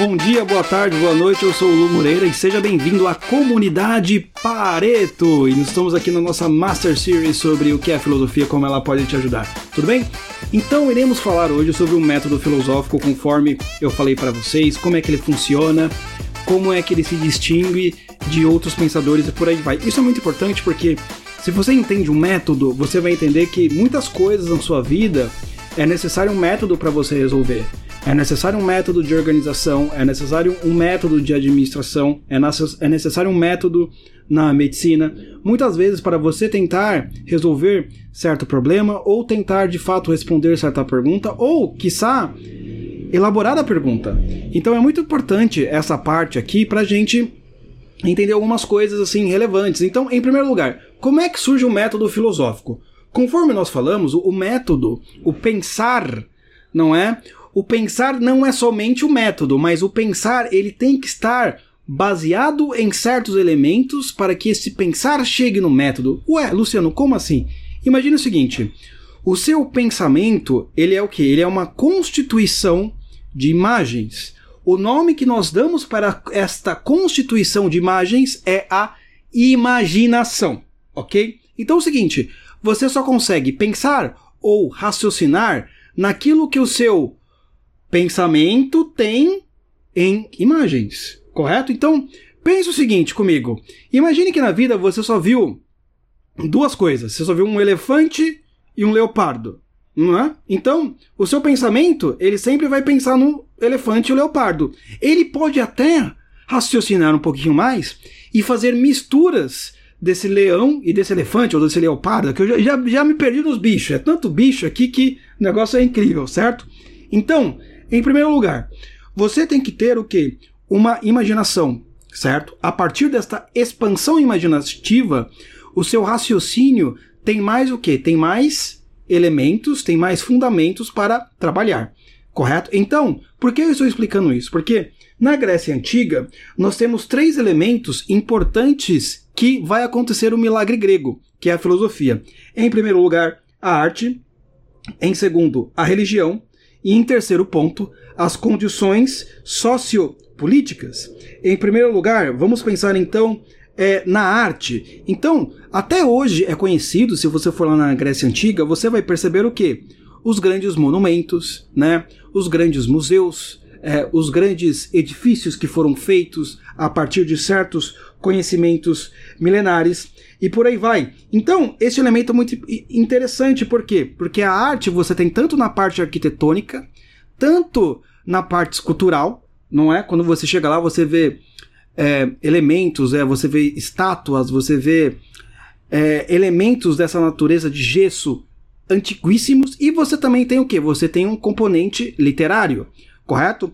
bom dia, boa tarde, boa noite. Eu sou o Lu Moreira e seja bem-vindo à comunidade Pareto. E estamos aqui na nossa Master Series sobre o que é filosofia, como ela pode te ajudar. Tudo bem? Então iremos falar hoje sobre o método filosófico, conforme eu falei para vocês, como é que ele funciona, como é que ele se distingue de outros pensadores e por aí vai. Isso é muito importante porque se você entende um método, você vai entender que muitas coisas na sua vida é necessário um método para você resolver. É necessário um método de organização, é necessário um método de administração, é, é necessário um método na medicina. Muitas vezes, para você tentar resolver certo problema, ou tentar de fato responder certa pergunta, ou, quiçá, elaborar a pergunta. Então é muito importante essa parte aqui para a gente entender algumas coisas assim relevantes. Então, em primeiro lugar, como é que surge o método filosófico? Conforme nós falamos, o método, o pensar, não é? o pensar não é somente o método, mas o pensar ele tem que estar baseado em certos elementos para que esse pensar chegue no método. Ué, Luciano, como assim? Imagine o seguinte: o seu pensamento, ele é o que? Ele é uma constituição de imagens. O nome que nós damos para esta constituição de imagens é a imaginação, ok? Então é o seguinte: você só consegue pensar ou raciocinar naquilo que o seu pensamento tem em imagens, correto? Então, pense o seguinte comigo. Imagine que na vida você só viu duas coisas. Você só viu um elefante e um leopardo, não é? Então, o seu pensamento, ele sempre vai pensar no elefante e o leopardo. Ele pode até raciocinar um pouquinho mais e fazer misturas desse leão e desse elefante ou desse leopardo, que eu já, já, já me perdi nos bichos. É tanto bicho aqui que o negócio é incrível, certo? Então, em primeiro lugar, você tem que ter o que? Uma imaginação, certo? A partir desta expansão imaginativa, o seu raciocínio tem mais o que? Tem mais elementos, tem mais fundamentos para trabalhar, correto? Então, por que eu estou explicando isso? Porque na Grécia Antiga, nós temos três elementos importantes que vai acontecer o milagre grego, que é a filosofia. Em primeiro lugar, a arte. Em segundo, a religião. E em terceiro ponto, as condições sociopolíticas. Em primeiro lugar, vamos pensar então é, na arte. Então, até hoje é conhecido, se você for lá na Grécia Antiga, você vai perceber o que? Os grandes monumentos, né? os grandes museus, é, os grandes edifícios que foram feitos a partir de certos conhecimentos milenares e por aí vai. Então, esse elemento é muito interessante, por quê? Porque a arte você tem tanto na parte arquitetônica, tanto na parte escultural, não é? Quando você chega lá, você vê é, elementos, é, você vê estátuas, você vê é, elementos dessa natureza de gesso antiguíssimos, e você também tem o que? Você tem um componente literário, correto?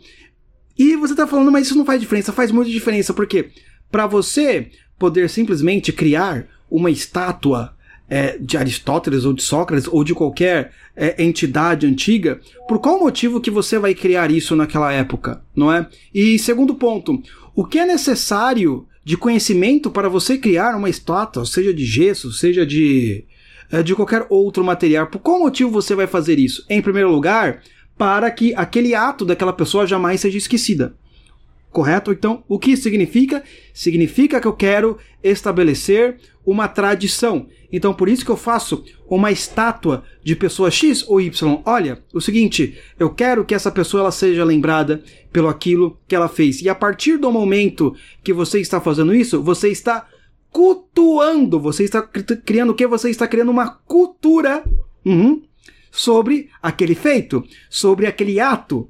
E você está falando, mas isso não faz diferença, faz muita diferença, porque para você poder simplesmente criar uma estátua é, de Aristóteles ou de Sócrates ou de qualquer é, entidade antiga, por qual motivo que você vai criar isso naquela época, não é? E segundo ponto, o que é necessário de conhecimento para você criar uma estátua, seja de gesso, seja de é, de qualquer outro material? Por qual motivo você vai fazer isso? Em primeiro lugar, para que aquele ato daquela pessoa jamais seja esquecida correto? Então, o que significa? Significa que eu quero estabelecer uma tradição. Então, por isso que eu faço uma estátua de pessoa X ou Y. Olha, o seguinte, eu quero que essa pessoa ela seja lembrada pelo aquilo que ela fez. E a partir do momento que você está fazendo isso, você está cultuando, você está criando o que? Você está criando uma cultura uhum, sobre aquele feito, sobre aquele ato,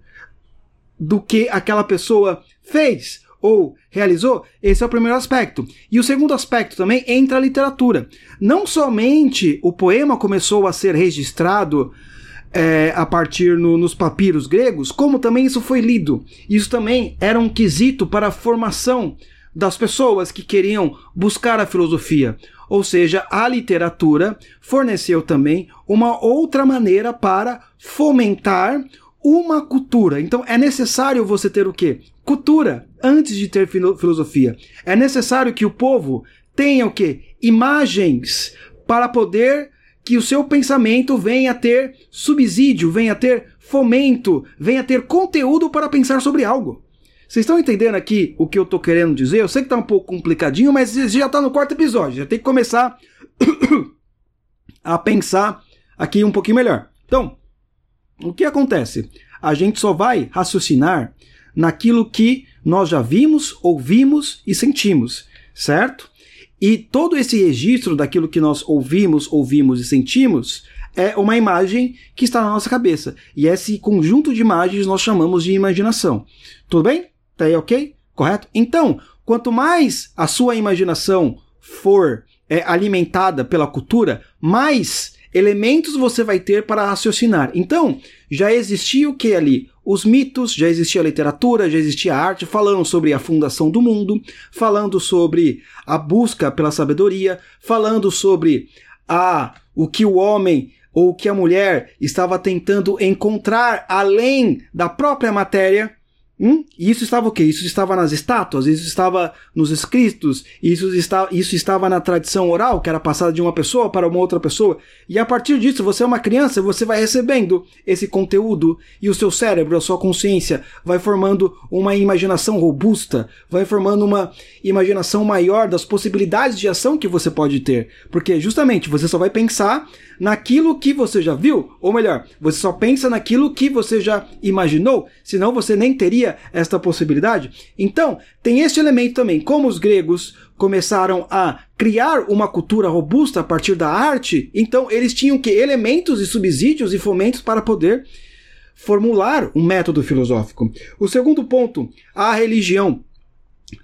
do que aquela pessoa fez ou realizou, esse é o primeiro aspecto. E o segundo aspecto também entra a literatura. Não somente o poema começou a ser registrado é, a partir no, nos papiros gregos, como também isso foi lido. Isso também era um quesito para a formação das pessoas que queriam buscar a filosofia. Ou seja, a literatura forneceu também uma outra maneira para fomentar uma cultura. Então é necessário você ter o quê? Cultura antes de ter filosofia. É necessário que o povo tenha o quê? Imagens para poder que o seu pensamento venha a ter subsídio, venha a ter fomento, venha a ter conteúdo para pensar sobre algo. Vocês estão entendendo aqui o que eu tô querendo dizer? Eu sei que tá um pouco complicadinho, mas já tá no quarto episódio. Já tem que começar a pensar aqui um pouquinho melhor. Então, o que acontece? A gente só vai raciocinar naquilo que nós já vimos, ouvimos e sentimos, certo? E todo esse registro daquilo que nós ouvimos, ouvimos e sentimos é uma imagem que está na nossa cabeça. E esse conjunto de imagens nós chamamos de imaginação. Tudo bem? Tá aí ok? Correto? Então, quanto mais a sua imaginação for é, alimentada pela cultura, mais elementos você vai ter para raciocinar. Então, já existia o que ali? Os mitos, já existia literatura, já existia arte, falando sobre a fundação do mundo, falando sobre a busca pela sabedoria, falando sobre a o que o homem ou o que a mulher estava tentando encontrar além da própria matéria. Hum? E isso estava o quê? Isso estava nas estátuas, isso estava nos escritos, isso, está, isso estava na tradição oral, que era passada de uma pessoa para uma outra pessoa. E a partir disso, você é uma criança, você vai recebendo esse conteúdo e o seu cérebro, a sua consciência, vai formando uma imaginação robusta, vai formando uma imaginação maior das possibilidades de ação que você pode ter. Porque justamente você só vai pensar naquilo que você já viu, ou melhor, você só pensa naquilo que você já imaginou, senão você nem teria esta possibilidade. Então, tem este elemento também. Como os gregos começaram a criar uma cultura robusta a partir da arte, então eles tinham que elementos e subsídios e fomentos para poder formular um método filosófico. O segundo ponto, a religião.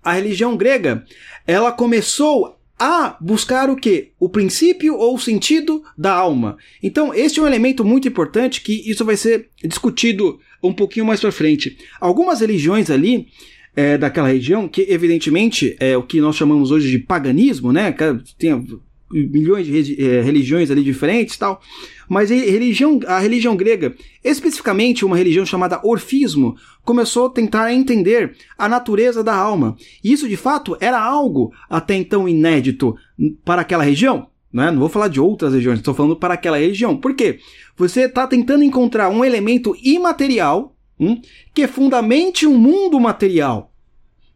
A religião grega, ela começou a buscar o que? O princípio ou o sentido da alma. Então, este é um elemento muito importante que isso vai ser discutido um pouquinho mais para frente. Algumas religiões ali é, daquela região, que evidentemente é o que nós chamamos hoje de paganismo, né? Tem milhões de é, religiões ali diferentes tal. Mas a religião, a religião grega, especificamente uma religião chamada Orfismo, começou a tentar entender a natureza da alma. E isso, de fato, era algo até então inédito para aquela região. Né? Não vou falar de outras regiões, estou falando para aquela região. Por quê? Você está tentando encontrar um elemento imaterial hum, que fundamente um mundo material.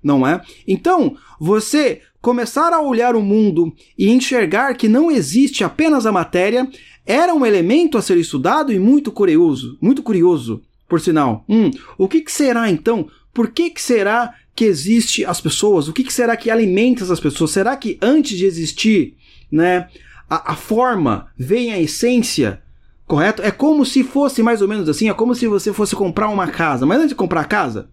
Não é? Então, você começar a olhar o mundo e enxergar que não existe apenas a matéria era um elemento a ser estudado e muito curioso, muito curioso, por sinal. Hum, o que, que será então? Por que, que será que existe as pessoas? O que, que será que alimenta as pessoas? Será que antes de existir, né, a, a forma vem a essência? Correto? É como se fosse mais ou menos assim, é como se você fosse comprar uma casa. Mas antes de comprar a casa,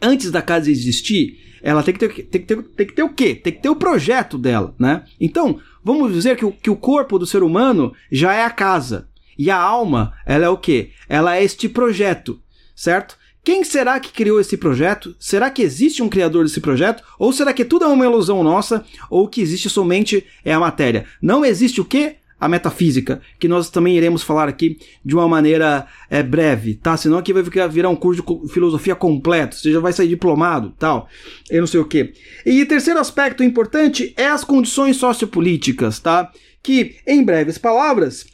antes da casa existir, ela tem que ter, tem que ter, tem que ter o quê? Tem que ter o projeto dela, né? Então, vamos dizer que o, que o corpo do ser humano já é a casa. E a alma, ela é o quê? Ela é este projeto, certo? Quem será que criou esse projeto? Será que existe um criador desse projeto? Ou será que tudo é uma ilusão nossa? Ou que existe somente é a matéria? Não existe o quê? A metafísica, que nós também iremos falar aqui de uma maneira é, breve, tá? Senão aqui vai virar um curso de filosofia completo, você já vai sair diplomado, tal, eu não sei o que. E terceiro aspecto importante é as condições sociopolíticas, tá? Que, em breves palavras,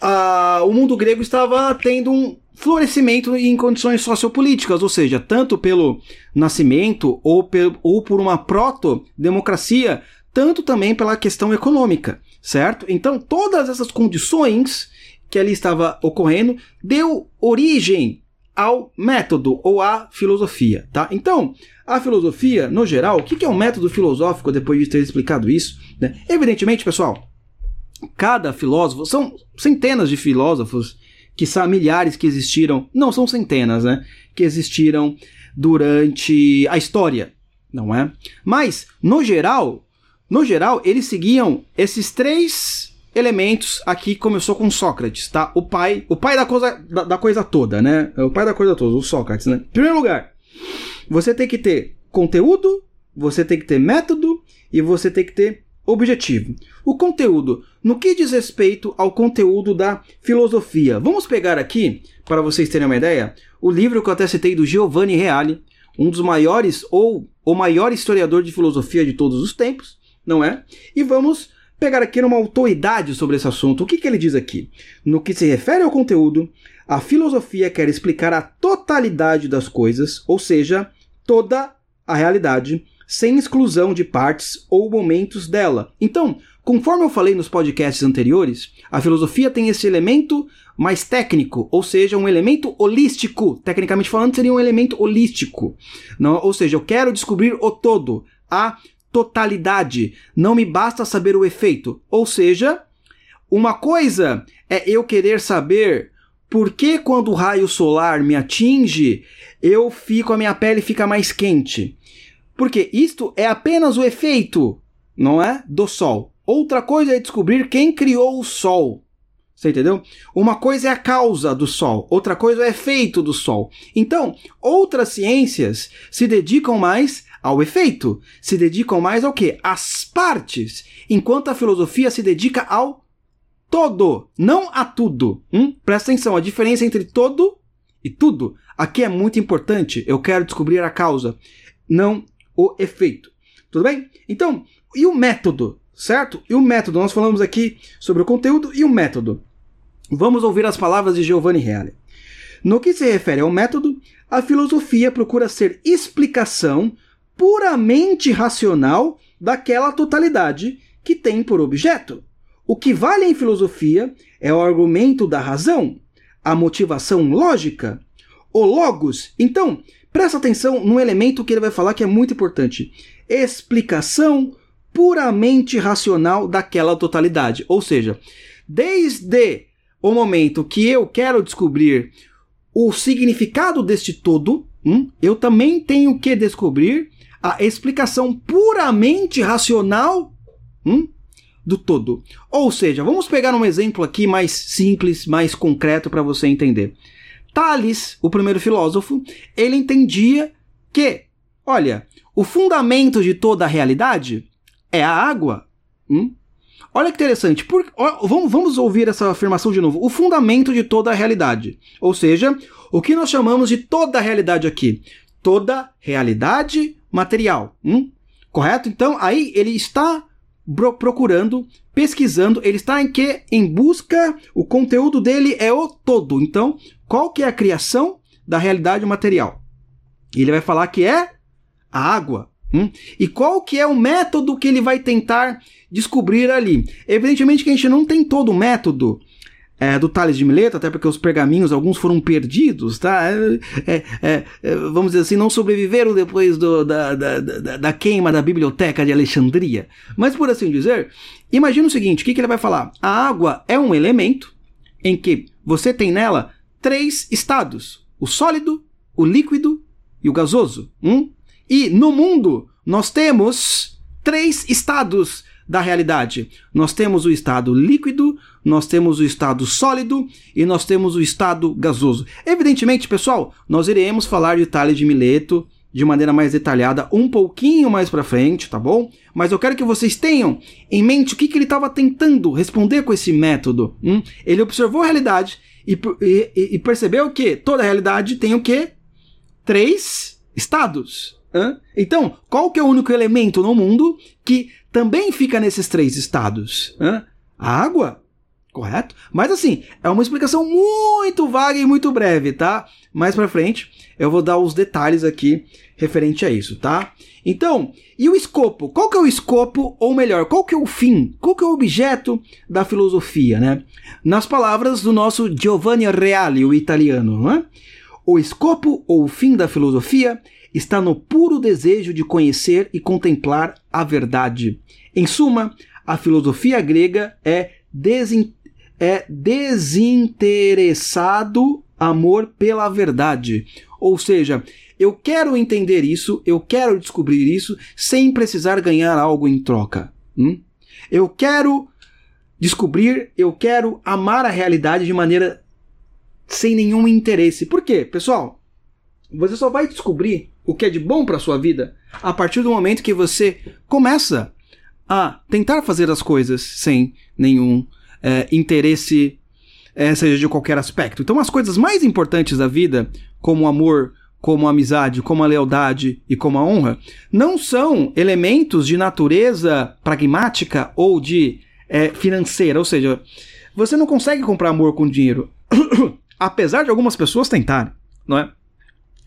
a, o mundo grego estava tendo um florescimento em condições sociopolíticas, ou seja, tanto pelo nascimento ou, pe ou por uma proto-democracia, tanto também pela questão econômica certo? Então, todas essas condições que ali estava ocorrendo deu origem ao método ou à filosofia, tá? Então, a filosofia, no geral, o que é um método filosófico depois de ter explicado isso? Né? Evidentemente, pessoal, cada filósofo, são centenas de filósofos, que são milhares que existiram, não são centenas, né? Que existiram durante a história, não é? Mas, no geral, no geral, eles seguiam esses três elementos aqui começou com Sócrates, tá? O pai, o pai da coisa, da, da, coisa toda, né? O pai da coisa toda, o Sócrates, né? Em primeiro lugar, você tem que ter conteúdo, você tem que ter método e você tem que ter objetivo. O conteúdo, no que diz respeito ao conteúdo da filosofia. Vamos pegar aqui, para vocês terem uma ideia, o livro que eu até citei do Giovanni Reale, um dos maiores ou o maior historiador de filosofia de todos os tempos não é? E vamos pegar aqui uma autoridade sobre esse assunto. O que, que ele diz aqui? No que se refere ao conteúdo, a filosofia quer explicar a totalidade das coisas, ou seja, toda a realidade, sem exclusão de partes ou momentos dela. Então, conforme eu falei nos podcasts anteriores, a filosofia tem esse elemento mais técnico, ou seja, um elemento holístico. Tecnicamente falando, seria um elemento holístico. Não, ou seja, eu quero descobrir o todo, a totalidade. Não me basta saber o efeito. Ou seja, uma coisa é eu querer saber por que quando o raio solar me atinge, eu fico a minha pele fica mais quente. Porque isto é apenas o efeito, não é, do sol. Outra coisa é descobrir quem criou o sol. Você entendeu? Uma coisa é a causa do Sol, outra coisa é o efeito do Sol. Então, outras ciências se dedicam mais ao efeito, se dedicam mais ao que? Às partes, enquanto a filosofia se dedica ao todo, não a tudo. Hum? Presta atenção, a diferença entre todo e tudo. Aqui é muito importante. Eu quero descobrir a causa, não o efeito. Tudo bem? Então, e o método? Certo? E o método? Nós falamos aqui sobre o conteúdo e o método. Vamos ouvir as palavras de Giovanni Reale. No que se refere ao método, a filosofia procura ser explicação puramente racional daquela totalidade que tem por objeto. O que vale em filosofia é o argumento da razão, a motivação lógica, o logos. Então, presta atenção no elemento que ele vai falar que é muito importante: explicação puramente racional daquela totalidade. Ou seja, desde o momento que eu quero descobrir o significado deste todo, hum, eu também tenho que descobrir a explicação puramente racional hum, do todo. Ou seja, vamos pegar um exemplo aqui mais simples, mais concreto para você entender. Tales, o primeiro filósofo, ele entendia que, olha, o fundamento de toda a realidade é a água. Hum? Olha que interessante. Por, ó, vamos, vamos ouvir essa afirmação de novo. O fundamento de toda a realidade. Ou seja, o que nós chamamos de toda a realidade aqui? Toda realidade material. Hum? Correto? Então, aí ele está procurando, pesquisando, ele está em que? Em busca, o conteúdo dele é o todo. Então, qual que é a criação da realidade material? Ele vai falar que é a água. Hum? E qual que é o método que ele vai tentar descobrir ali? Evidentemente que a gente não tem todo o método é, do Tales de Mileto, até porque os pergaminhos, alguns foram perdidos, tá? É, é, é vamos dizer assim, não sobreviveram depois do, da, da, da, da, queima da biblioteca de Alexandria. Mas por assim dizer, imagina o seguinte, o que, que ele vai falar? A água é um elemento em que você tem nela três estados, o sólido, o líquido e o gasoso. Hum? E no mundo, nós temos três estados da realidade. Nós temos o estado líquido, nós temos o estado sólido e nós temos o estado gasoso. Evidentemente, pessoal, nós iremos falar de Tales de Mileto de maneira mais detalhada um pouquinho mais para frente, tá bom? Mas eu quero que vocês tenham em mente o que, que ele estava tentando responder com esse método. Hum? Ele observou a realidade e, e, e percebeu que toda realidade tem o quê? Três estados. Então, qual que é o único elemento no mundo que também fica nesses três estados? Hã? A água? Correto? Mas assim, é uma explicação muito vaga e muito breve, tá? Mais pra frente eu vou dar os detalhes aqui referente a isso, tá? Então, e o escopo? Qual que é o escopo, ou melhor, qual que é o fim? Qual que é o objeto da filosofia, né? Nas palavras do nosso Giovanni Reale, o italiano, não é? O escopo ou o fim da filosofia está no puro desejo de conhecer e contemplar a verdade. Em suma, a filosofia grega é, desin é desinteressado amor pela verdade. Ou seja, eu quero entender isso, eu quero descobrir isso sem precisar ganhar algo em troca. Hum? Eu quero descobrir, eu quero amar a realidade de maneira sem nenhum interesse. Por quê, pessoal? Você só vai descobrir o que é de bom para sua vida a partir do momento que você começa a tentar fazer as coisas sem nenhum é, interesse, é, seja de qualquer aspecto. Então, as coisas mais importantes da vida, como o amor, como a amizade, como a lealdade e como a honra, não são elementos de natureza pragmática ou de é, financeira. Ou seja, você não consegue comprar amor com dinheiro, apesar de algumas pessoas tentarem, não é?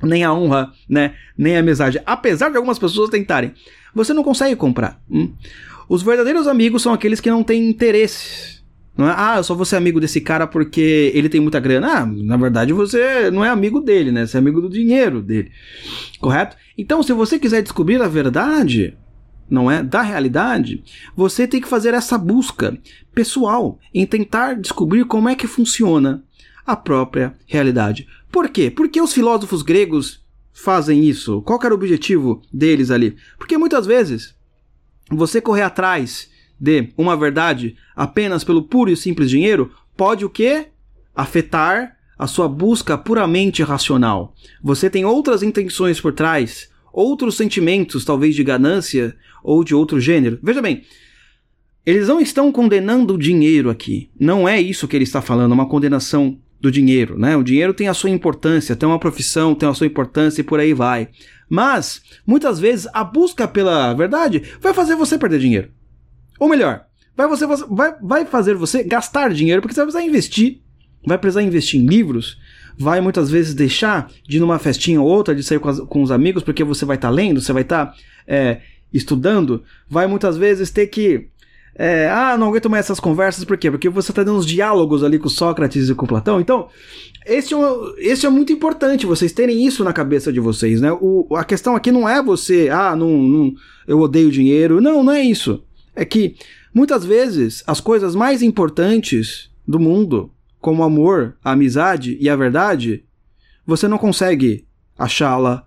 nem a honra, né? Nem a amizade. Apesar de algumas pessoas tentarem, você não consegue comprar. Hum? Os verdadeiros amigos são aqueles que não têm interesse. Não é, ah, eu só vou ser amigo desse cara porque ele tem muita grana. Ah, na verdade você não é amigo dele, né? Você é amigo do dinheiro dele. Correto? Então, se você quiser descobrir a verdade, não é? Da realidade, você tem que fazer essa busca pessoal em tentar descobrir como é que funciona a própria realidade. Por quê? Porque os filósofos gregos fazem isso? Qual era o objetivo deles ali? Porque muitas vezes você correr atrás de uma verdade apenas pelo puro e simples dinheiro pode o quê? Afetar a sua busca puramente racional. Você tem outras intenções por trás, outros sentimentos, talvez de ganância ou de outro gênero. Veja bem, eles não estão condenando o dinheiro aqui. Não é isso que ele está falando, uma condenação do dinheiro, né? O dinheiro tem a sua importância, tem uma profissão, tem a sua importância e por aí vai. Mas, muitas vezes, a busca pela verdade vai fazer você perder dinheiro. Ou melhor, vai, você, vai, vai fazer você gastar dinheiro, porque você vai precisar investir. Vai precisar investir em livros, vai muitas vezes deixar de ir numa festinha ou outra, de sair com, as, com os amigos, porque você vai estar tá lendo, você vai estar tá, é, estudando, vai muitas vezes ter que é, ah, não aguento mais essas conversas, por quê? Porque você está dando uns diálogos ali com Sócrates e com Platão. Então, esse é, esse é muito importante, vocês terem isso na cabeça de vocês, né? O, a questão aqui não é você, ah, não, não, eu odeio dinheiro. Não, não é isso. É que muitas vezes as coisas mais importantes do mundo, como o amor, a amizade e a verdade, você não consegue achá-la,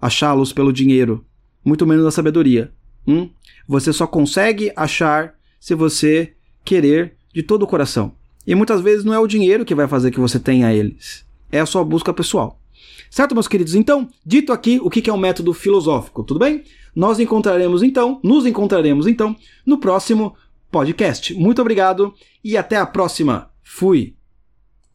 achá-los pelo dinheiro, muito menos a sabedoria. Hum? Você só consegue achar se você querer de todo o coração. E muitas vezes não é o dinheiro que vai fazer que você tenha eles, é a sua busca pessoal. Certo, meus queridos? Então, dito aqui o que é um método filosófico, tudo bem? Nós encontraremos então, nos encontraremos então no próximo podcast. Muito obrigado e até a próxima. Fui!